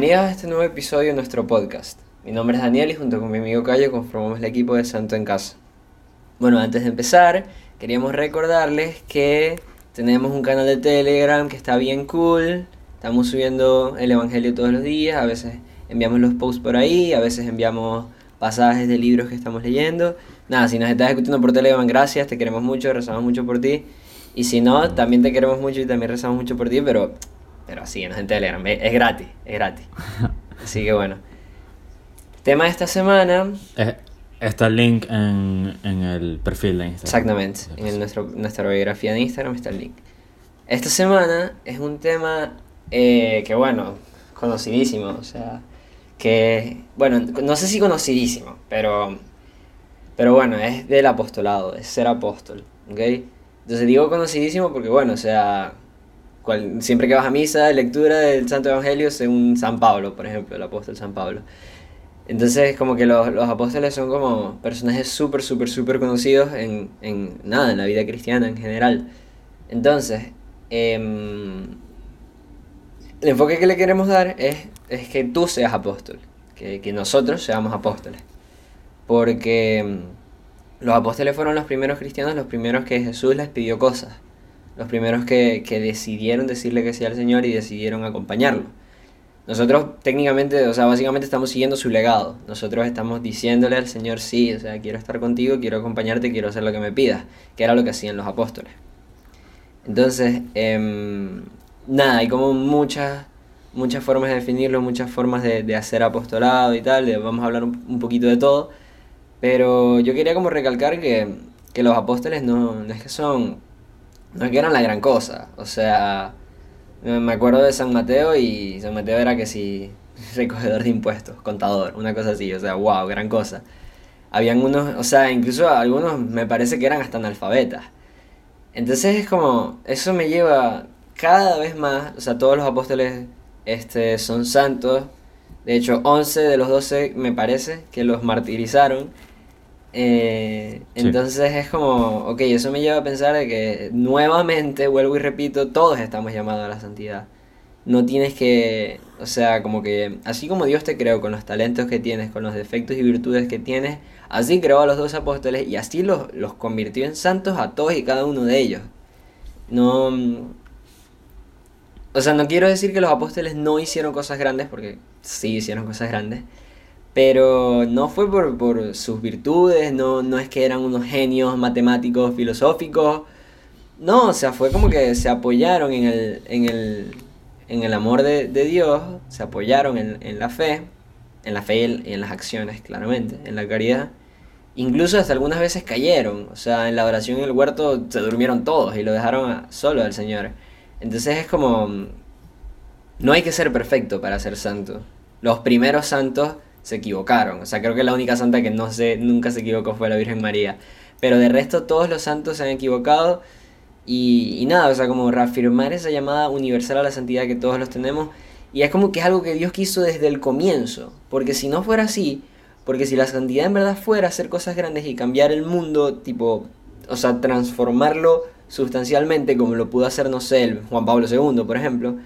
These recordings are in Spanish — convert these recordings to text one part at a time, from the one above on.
Bienvenidos a este nuevo episodio de nuestro podcast. Mi nombre es Daniel y junto con mi amigo Cayo conformamos el equipo de Santo en Casa. Bueno, antes de empezar, queríamos recordarles que tenemos un canal de Telegram que está bien cool. Estamos subiendo el Evangelio todos los días, a veces enviamos los posts por ahí, a veces enviamos pasajes de libros que estamos leyendo. Nada, si nos estás escuchando por Telegram, gracias, te queremos mucho, rezamos mucho por ti. Y si no, también te queremos mucho y también rezamos mucho por ti, pero, pero síguenos en Telegram, es gratis, es gratis. Así que bueno. Tema de esta semana. Eh, está el link en, en, el perfil de Instagram. Exactamente, en nuestro, nuestra biografía de Instagram está el link. Esta semana es un tema eh, que, bueno, conocidísimo, o sea, que, bueno, no sé si conocidísimo, pero, pero bueno, es del apostolado, es ser apóstol, ¿ok? Entonces digo conocidísimo porque, bueno, o sea, siempre que vas a misa, lectura del Santo Evangelio según San Pablo, por ejemplo, el apóstol San Pablo. Entonces, como que los, los apóstoles son como personajes súper, súper, súper conocidos en, en, nada, en la vida cristiana en general. Entonces, eh, el enfoque que le queremos dar es, es que tú seas apóstol, que, que nosotros seamos apóstoles. Porque mm, los apóstoles fueron los primeros cristianos, los primeros que Jesús les pidió cosas, los primeros que, que decidieron decirle que sí al Señor y decidieron acompañarlo. Nosotros técnicamente, o sea, básicamente estamos siguiendo su legado. Nosotros estamos diciéndole al Señor, sí, o sea, quiero estar contigo, quiero acompañarte, quiero hacer lo que me pidas, que era lo que hacían los apóstoles. Entonces, eh, nada, hay como muchas, muchas formas de definirlo, muchas formas de, de hacer apostolado y tal, vamos a hablar un, un, poquito de todo. Pero yo quería como recalcar que, que los apóstoles no, no es que son, no que eran la gran cosa, o sea me acuerdo de San Mateo y San Mateo era que sí, recogedor de impuestos, contador, una cosa así, o sea, wow, gran cosa. Habían unos, o sea, incluso algunos me parece que eran hasta analfabetas. Entonces es como, eso me lleva cada vez más, o sea, todos los apóstoles este, son santos. De hecho, 11 de los 12 me parece que los martirizaron. Eh, sí. Entonces es como, ok, eso me lleva a pensar de que nuevamente, vuelvo y repito, todos estamos llamados a la santidad. No tienes que, o sea, como que, así como Dios te creó con los talentos que tienes, con los defectos y virtudes que tienes, así creó a los dos apóstoles y así los, los convirtió en santos a todos y cada uno de ellos. No... O sea, no quiero decir que los apóstoles no hicieron cosas grandes, porque sí hicieron cosas grandes, pero no fue por, por sus virtudes, no, no es que eran unos genios matemáticos, filosóficos. No, o sea, fue como que se apoyaron en el, en el, en el amor de, de Dios, se apoyaron en, en, la fe, en la fe y en, las acciones, claramente, en la caridad. Incluso hasta algunas veces cayeron, o sea, en la oración en el huerto se durmieron todos y lo dejaron solo al Señor. Entonces es como, no hay que ser perfecto para ser santo. Los primeros santos se equivocaron. O sea, creo que la única santa que no sé, nunca se equivocó fue la Virgen María. Pero de resto todos los santos se han equivocado. Y, y, nada, o sea, como reafirmar esa llamada universal a la santidad que todos los tenemos. Y es como que es algo que Dios quiso desde el comienzo. Porque si no fuera así, porque si la santidad en verdad fuera hacer cosas grandes y cambiar el mundo, tipo, o sea, transformarlo sustancialmente como lo pudo hacer, no sé, el Juan Pablo II, por ejemplo,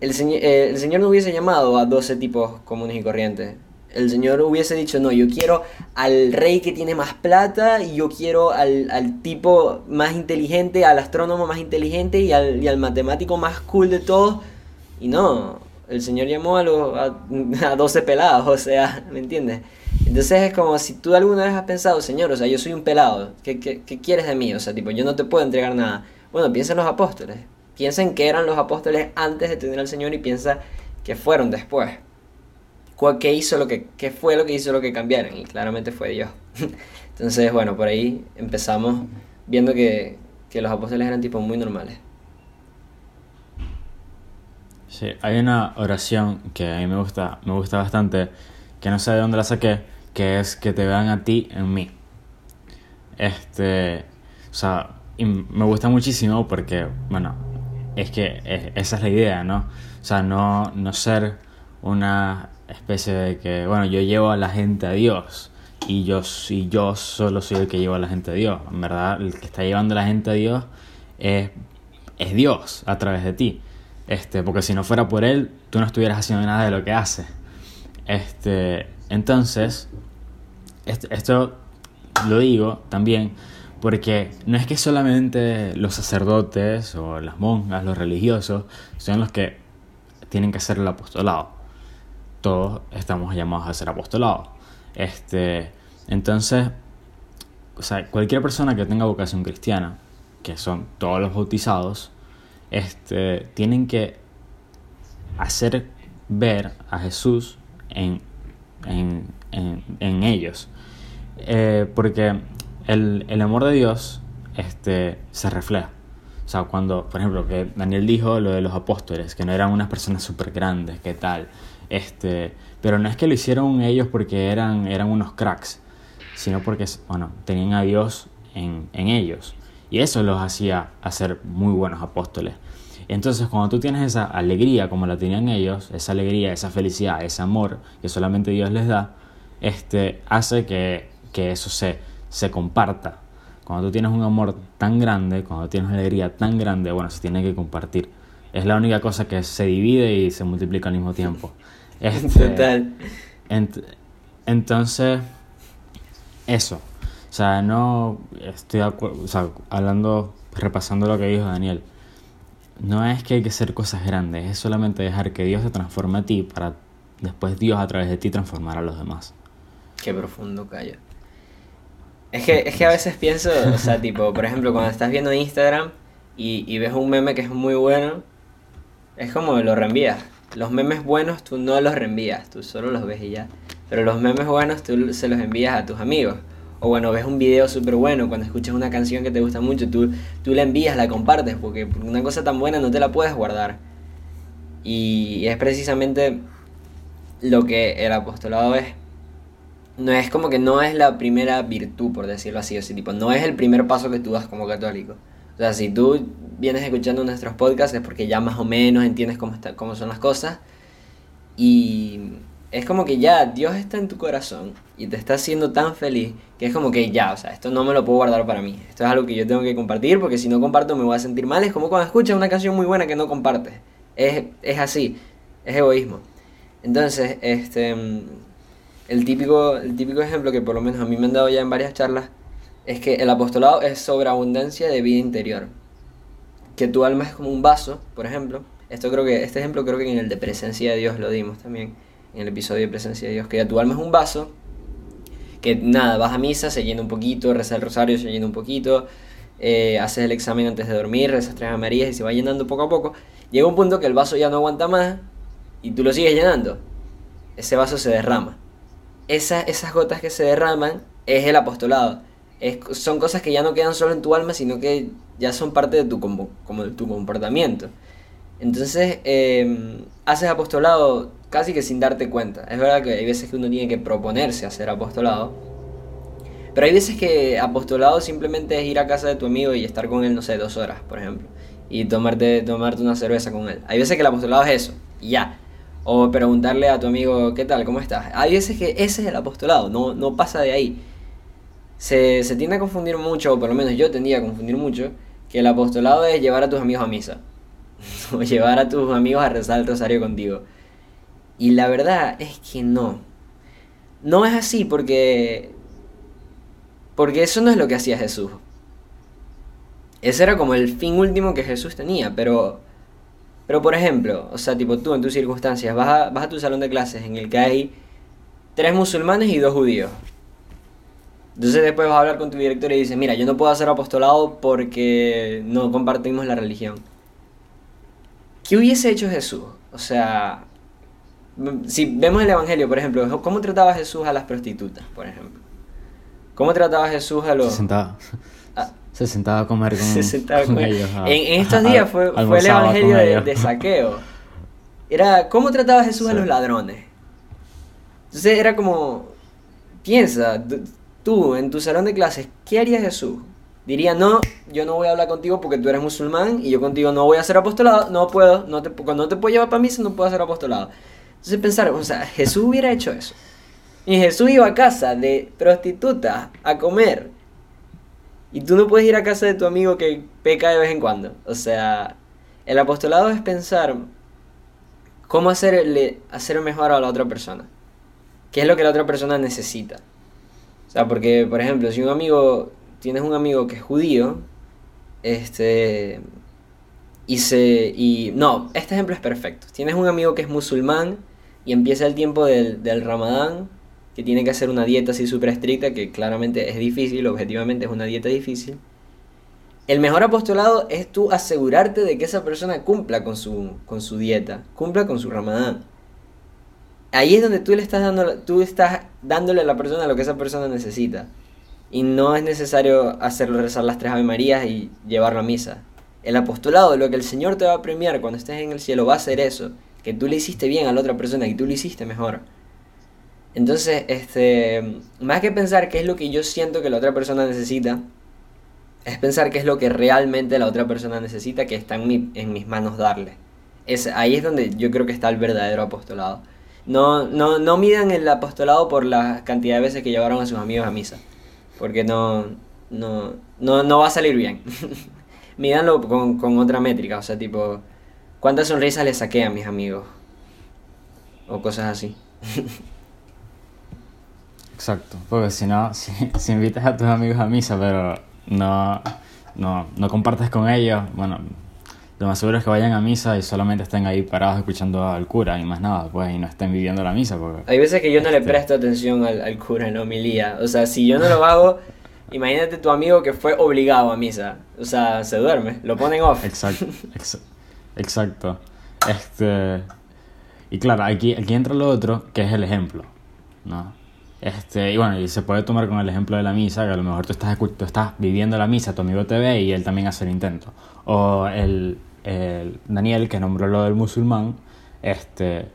el, señor, eh, el Señor no hubiese llamado a 12 tipos comunes y corrientes el señor hubiese dicho, no, yo quiero al rey que tiene más plata y yo quiero al, al tipo más inteligente, al astrónomo más inteligente y al, y al, matemático más cool de todos. Y no, el señor llamó a, los, a, a 12 pelados, o sea, ¿me entiendes? Entonces es como si tú alguna vez has pensado, señor, o sea, yo soy un pelado, ¿qué, qué, qué quieres de mí? O sea, tipo, yo no te puedo entregar nada. Bueno, piensa en los apóstoles. Piensa en que eran los apóstoles antes de tener al Señor y piensa que fueron después qué hizo lo que qué fue lo que hizo lo que cambiaron y claramente fue Dios. Entonces bueno por ahí empezamos viendo que, que los apóstoles eran tipos muy normales. Sí hay una oración que a mí me gusta me gusta bastante que no sé de dónde la saqué que es que te vean a ti en mí. Este o sea y me gusta muchísimo porque bueno es que es, esa es la idea no o sea no no ser una especie de que, bueno, yo llevo a la gente a Dios y yo, y yo solo soy el que lleva a la gente a Dios. En verdad, el que está llevando a la gente a Dios es, Dios a través de ti. Este, porque si no fuera por él, tú no estuvieras haciendo nada de lo que hace. Este, entonces, esto lo digo también porque no es que solamente los sacerdotes o las monjas, los religiosos, son los que tienen que hacer el apostolado. Todos estamos llamados a ser apostolados. Este, entonces, o sea, cualquier persona que tenga vocación cristiana, que son todos los bautizados, este, tienen que hacer ver a Jesús en, en, en, ellos. Eh, porque el, el, amor de Dios este, se refleja. O sea, cuando, por ejemplo, que Daniel dijo lo de los apóstoles, que no eran unas personas súper grandes, que tal. Este, pero no es que lo hicieron ellos porque eran, eran unos cracks, sino porque, bueno, tenían a Dios en, en ellos. Y eso los hacía hacer muy buenos apóstoles. Entonces, cuando tú tienes esa alegría como la tenían ellos, esa alegría, esa felicidad, ese amor que solamente Dios les da, este, hace que, que eso se, se comparta. Cuando tú tienes un amor tan grande, cuando tienes una alegría tan grande, bueno, se tiene que compartir. Es la única cosa que se divide y se multiplica al mismo tiempo. Este, Total. entonces, eso. O sea, no estoy o sea, hablando, repasando lo que dijo Daniel. No es que hay que hacer cosas grandes, es solamente dejar que Dios se transforme a ti para después Dios a través de ti transformar a los demás. Qué profundo, calla. Es que, es que a veces pienso, o sea, tipo, por ejemplo, cuando estás viendo Instagram y, y ves un meme que es muy bueno, es como lo reenvías. Los memes buenos tú no los reenvías, tú solo los ves y ya. Pero los memes buenos tú se los envías a tus amigos. O bueno, ves un video súper bueno, cuando escuchas una canción que te gusta mucho, tú, tú la envías, la compartes, porque una cosa tan buena no te la puedes guardar. Y es precisamente lo que el apostolado es. No es como que no es la primera virtud, por decirlo así, o sea, tipo, no es el primer paso que tú das como católico. O sea, si tú vienes escuchando nuestros podcasts es porque ya más o menos entiendes cómo, está, cómo son las cosas. Y es como que ya Dios está en tu corazón y te está haciendo tan feliz que es como que ya, o sea, esto no me lo puedo guardar para mí. Esto es algo que yo tengo que compartir porque si no comparto me voy a sentir mal. Es como cuando escuchas una canción muy buena que no compartes. Es, es así, es egoísmo. Entonces, este, el, típico, el típico ejemplo que por lo menos a mí me han dado ya en varias charlas es que el apostolado es sobreabundancia de vida interior. Que tu alma es como un vaso, por ejemplo. Esto creo que, este ejemplo creo que en el de presencia de Dios lo dimos también en el episodio de Presencia de Dios, que tu alma es un vaso, que nada, vas a misa, se llena un poquito, reza el rosario, se llena un poquito, eh, haces el examen antes de dormir, rezas tres Marías y se va llenando poco a poco. Llega un punto que el vaso ya no aguanta más y tú lo sigues llenando. Ese vaso se derrama. esas gotas que se derraman es el apostolado. Es, son cosas que ya no quedan solo en tu alma, sino que ya son parte de tu, como, de tu comportamiento. Entonces, eh, haces apostolado casi que sin darte cuenta. Es verdad que hay veces que uno tiene que proponerse hacer apostolado, pero hay veces que apostolado simplemente es ir a casa de tu amigo y estar con él, no sé, dos horas, por ejemplo, y tomarte, tomarte una cerveza con él. Hay veces que el apostolado es eso, ya. O preguntarle a tu amigo, ¿qué tal? ¿Cómo estás? Hay veces que ese es el apostolado, no, no pasa de ahí. Se, se tiende a confundir mucho, o por lo menos yo tendía a confundir mucho, que el apostolado es llevar a tus amigos a misa. o llevar a tus amigos a rezar el rosario contigo. Y la verdad es que no. No es así porque... Porque eso no es lo que hacía Jesús. Ese era como el fin último que Jesús tenía, pero... Pero por ejemplo, o sea, tipo tú en tus circunstancias, vas a, vas a tu salón de clases en el que hay tres musulmanes y dos judíos. Entonces después vas a hablar con tu director y dices, mira, yo no puedo hacer apostolado porque no compartimos la religión. ¿Qué hubiese hecho Jesús? O sea, si vemos el Evangelio, por ejemplo, ¿cómo trataba Jesús a las prostitutas, por ejemplo? ¿Cómo trataba Jesús a los... Se sentaba, ah. se sentaba a comer con, ellos. en, estos días fue, fue el Evangelio de, saqueo. Era, ¿cómo trataba Jesús a los ladrones? Entonces era como, piensa, tú en tu salón de clases, ¿qué haría Jesús? Diría, no, yo no voy a hablar contigo porque tú eres musulmán y yo contigo no voy a hacer apostolado, no puedo, cuando no te puedo llevar para misa no puedo hacer apostolado. Entonces pensar, o sea, Jesús hubiera hecho eso. Y Jesús iba a casa de prostitutas a comer. Y tú no puedes ir a casa de tu amigo que peca de vez en cuando. O sea, El apostolado es pensar cómo hacerle, hacer mejor a la otra persona. ¿Qué es lo que la otra persona necesita? O sea, porque, por ejemplo, si un amigo, tienes un amigo que es judío, este, y se, y, no, este ejemplo es perfecto. Tienes un amigo que es musulmán y empieza el tiempo del, del ramadán, que tiene que hacer una dieta así súper estricta, que claramente es difícil, objetivamente es una dieta difícil. El mejor apostolado es tú asegurarte de que esa persona cumpla con su, con su dieta, cumpla con su ramadán ahí es donde tú le estás dando, tú estás dándole a la persona lo que esa persona necesita. Y no es necesario hacerlo rezar las tres Ave Marías y llevarlo a misa. El apostolado, lo que el Señor te va a premiar cuando estés en el cielo, va a ser eso. Que tú le hiciste bien a la otra persona y tú le hiciste mejor. Entonces, este, más que pensar qué es lo que yo siento que la otra persona necesita, es pensar qué es lo que realmente la otra persona necesita que está en, en mis manos darle. Es, ahí es donde yo creo que está el verdadero apostolado. No, no, no midan el apostolado por la cantidad de veces que llevaron a sus amigos a misa. Porque no, no, no, va a salir bien. Mídanlo con, con otra métrica. O sea, tipo, ¿cuántas sonrisas le saqué a mis amigos? O cosas así. Exacto, porque si no, si, si, invitas a tus amigos a misa, pero no, no, no compartes con ellos, bueno, lo más seguro es que vayan a misa y solamente estén ahí parados escuchando al cura y más nada, pues, y no estén viviendo la misa. Porque, Hay veces que yo no le este presto atención al, cura en homilía. O sea, si yo no lo hago, imagínate tu amigo que fue obligado a misa. O sea, se duerme, lo ponen off. Exacto, exacto. Este, y claro, aquí, aquí entra lo otro, que es el ejemplo, ¿no? Este, y bueno, y se puede tomar con el ejemplo de la misa, que a lo mejor tú estás, tú estás viviendo la misa, tu amigo te ve y él también hace el intento. O el, el Daniel, que nombró lo del musulmán, este,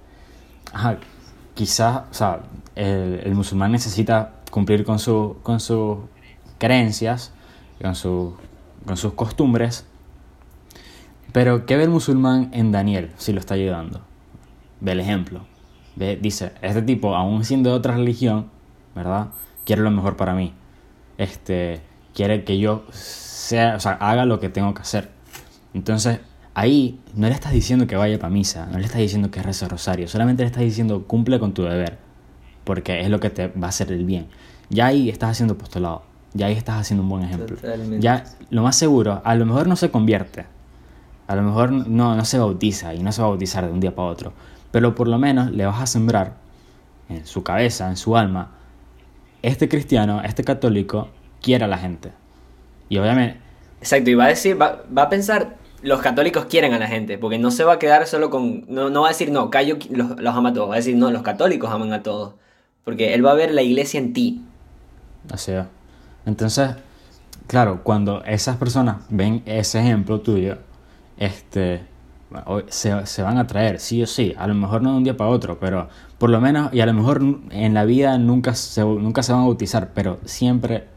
quizás, o sea, el, musulmán necesita cumplir con, su, con sus creencias, con, su, con sus costumbres, pero ¿qué ve el musulmán en Daniel si lo está ayudando? Ve el ejemplo. Ve, dice, este tipo, aún siendo de otra religión, ¿verdad? Quiere lo mejor para mí. Este, quiere que yo sea, o sea, haga lo que tengo que hacer. Entonces, ahí no le estás diciendo que vaya para misa, no le estás diciendo que reza rosario, solamente le estás diciendo cumple con tu deber, porque es lo que te va a hacer el bien. Ya ahí estás haciendo apostolado, ya ahí estás haciendo un buen ejemplo. Ya lo más seguro, a lo mejor no se convierte, a lo mejor no, no se bautiza y no se va a bautizar de un día para otro, pero por lo menos le vas a sembrar en su cabeza, en su alma, este cristiano, este católico quiere a la gente. Y obviamente... Exacto, y va a decir, va, va a pensar, los católicos quieren a la gente, porque no se va a quedar solo con, no, no va a decir, no, Cayo los, los, ama a todos, va a decir, no, los católicos aman a todos, porque él va a ver la iglesia en ti. Así es. Entonces, claro, cuando esas personas ven ese ejemplo tuyo, este, se, se, van a traer, sí o sí, a lo mejor no de un día para otro, pero por lo menos, y a lo mejor en la vida nunca se, nunca se van a bautizar, pero siempre,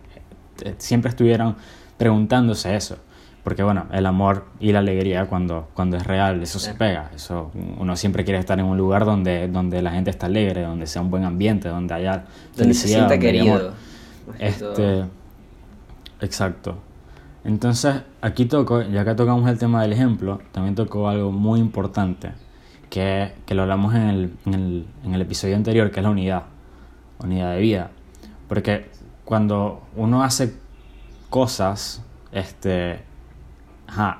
siempre estuvieron preguntándose eso. Porque bueno, el amor y la alegría cuando, cuando es real, eso se pega. Eso, uno siempre quiere estar en un lugar donde, donde la gente está alegre, donde sea un buen ambiente, donde haya donde se sienta querido. Este, exacto. Entonces, aquí toco, ya que tocamos el tema del ejemplo, también tocó algo muy importante, que, que lo hablamos en el, en, el, en el episodio anterior, que es la unidad, unidad de vida. Porque cuando uno hace cosas, este, ajá,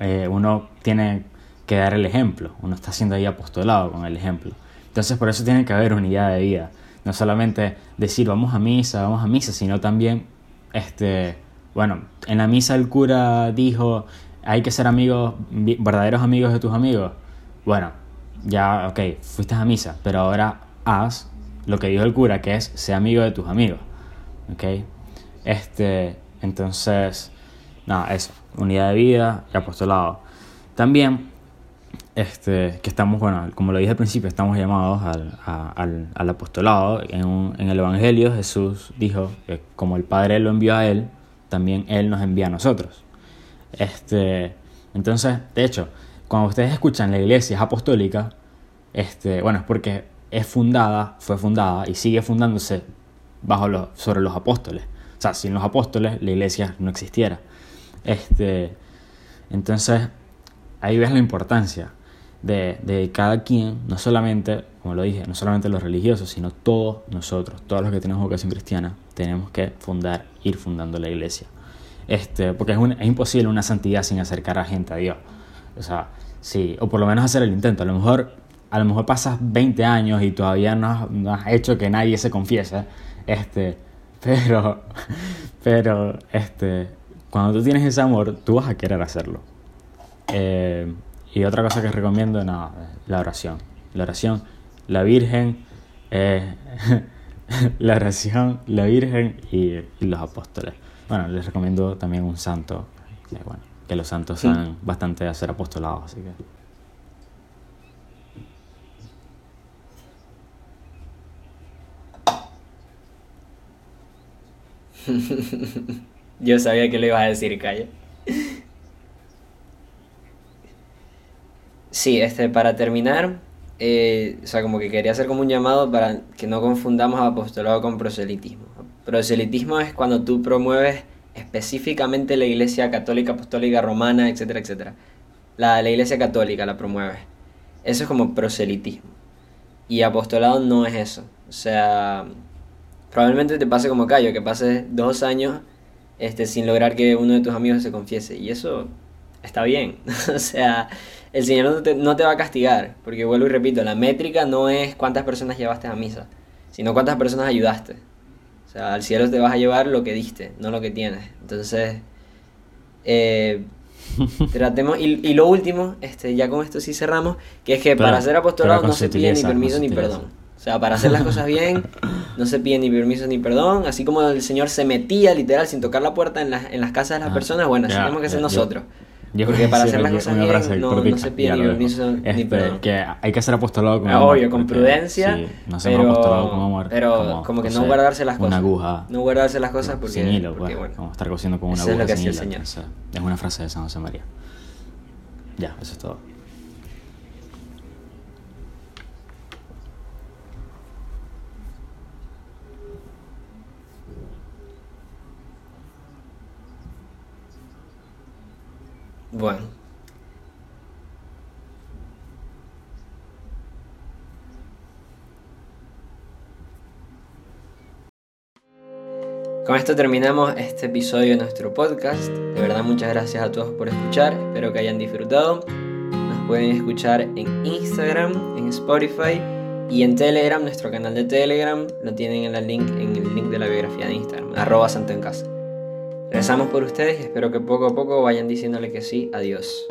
eh, uno tiene que dar el ejemplo, uno está siendo ahí apostolado con el ejemplo. Entonces por eso tiene que haber unidad de vida, no solamente decir vamos a misa, vamos a misa, sino también, este, bueno, en la misa el cura dijo hay que ser amigos, verdaderos amigos de tus amigos. Bueno, ya, ok, fuiste a misa, pero ahora haz lo que dijo el cura, que es ser amigo de tus amigos. ¿Ok? Este, entonces, nada, eso, unidad de vida y apostolado. También, este, que estamos, bueno, como lo dije al principio, estamos llamados al, al, apostolado. En, en, el Evangelio Jesús dijo que como el Padre lo envió a Él, también Él nos envía a nosotros. Este, entonces, de hecho, cuando ustedes escuchan la iglesia es apostólica, este, bueno, es porque es fundada, fue fundada y sigue fundándose bajo los, sobre los apóstoles. O sea, sin los apóstoles la iglesia no existiera. Este, entonces, ahí ves la importancia de, de cada quien, no solamente, como lo dije, no solamente los religiosos, sino todos nosotros, todos los que tenemos vocación cristiana, tenemos que fundar, ir fundando la iglesia. Este, porque es, imposible una santidad sin acercar a gente a Dios. O sea, sí, o por lo menos hacer el intento. A lo mejor, a lo mejor pasas 20 años y todavía no has, no has hecho que nadie se confiese. Este, pero, pero, este, cuando tú tienes ese amor, tú vas a querer hacerlo. Eh, y otra cosa que recomiendo, no, la oración. La oración, la Virgen, eh, la oración, la Virgen y, y, los apóstoles. Bueno, les recomiendo también un santo, que, bueno, que los santos Sí. saben bastante hacer apostolados, así que... Yo sabía que lo ibas a decir, Calla. Sí, este, para terminar, eh, o sea, como que quería hacer como un llamado para que no confundamos apostolado con proselitismo. Proselitismo es cuando tú promueves específicamente la iglesia católica, apostólica, romana, etcétera, etcétera. La, la iglesia católica la promueves. Eso es como proselitismo. Y apostolado no es eso. O sea, probablemente te pase como Cayo, que pases dos años este, sin lograr que uno de tus amigos se confiese. Y eso está bien. o sea, el Señor no te, no te va a castigar. Porque vuelvo y repito, la métrica no es cuántas personas llevaste a misa, sino cuántas personas ayudaste. O sea, al cielo te vas a llevar lo que diste, no lo que tienes. Entonces, eh, tratemos. Y, y lo último, este, ya con esto sí cerramos, que es que Pero- para ser apostolado no se pide ni permiso ni perdón. Sea, para hacer las cosas bien, no se pide ni permiso ni perdón. Así como el Señor se metía literal sin tocar la puerta en, las en las casas de las Ah, personas, bueno, así ya, tenemos que ser ya, yo- nosotros. Yo Porque para hacer las cosas bien, frase no- no se pide ni permiso ni Este, perdón. Que hay que ser apostolado con Ah, amor. obvio, con prudencia, sí, no pero, apostolado con amor. pero como, que no sé, guardarse las cosas. Una aguja. No guardarse las cosas porque, sin hilo, porque, pues, bueno, como estar cosiendo con una eso es aguja lo que sin hacía el hilo. Señor. o sea, es una frase de San José María. Ya, eso es todo. Bueno. Con esto terminamos este episodio de nuestro podcast. De verdad muchas gracias a todos por escuchar. Espero que hayan disfrutado. Nos pueden escuchar en Instagram, en Spotify y en Telegram, nuestro canal de Telegram. Lo tienen en, la link, en el link de la biografía de Instagram, arroba santo en casa. Rezamos por ustedes y espero que poco a poco vayan diciéndole que sí a Dios.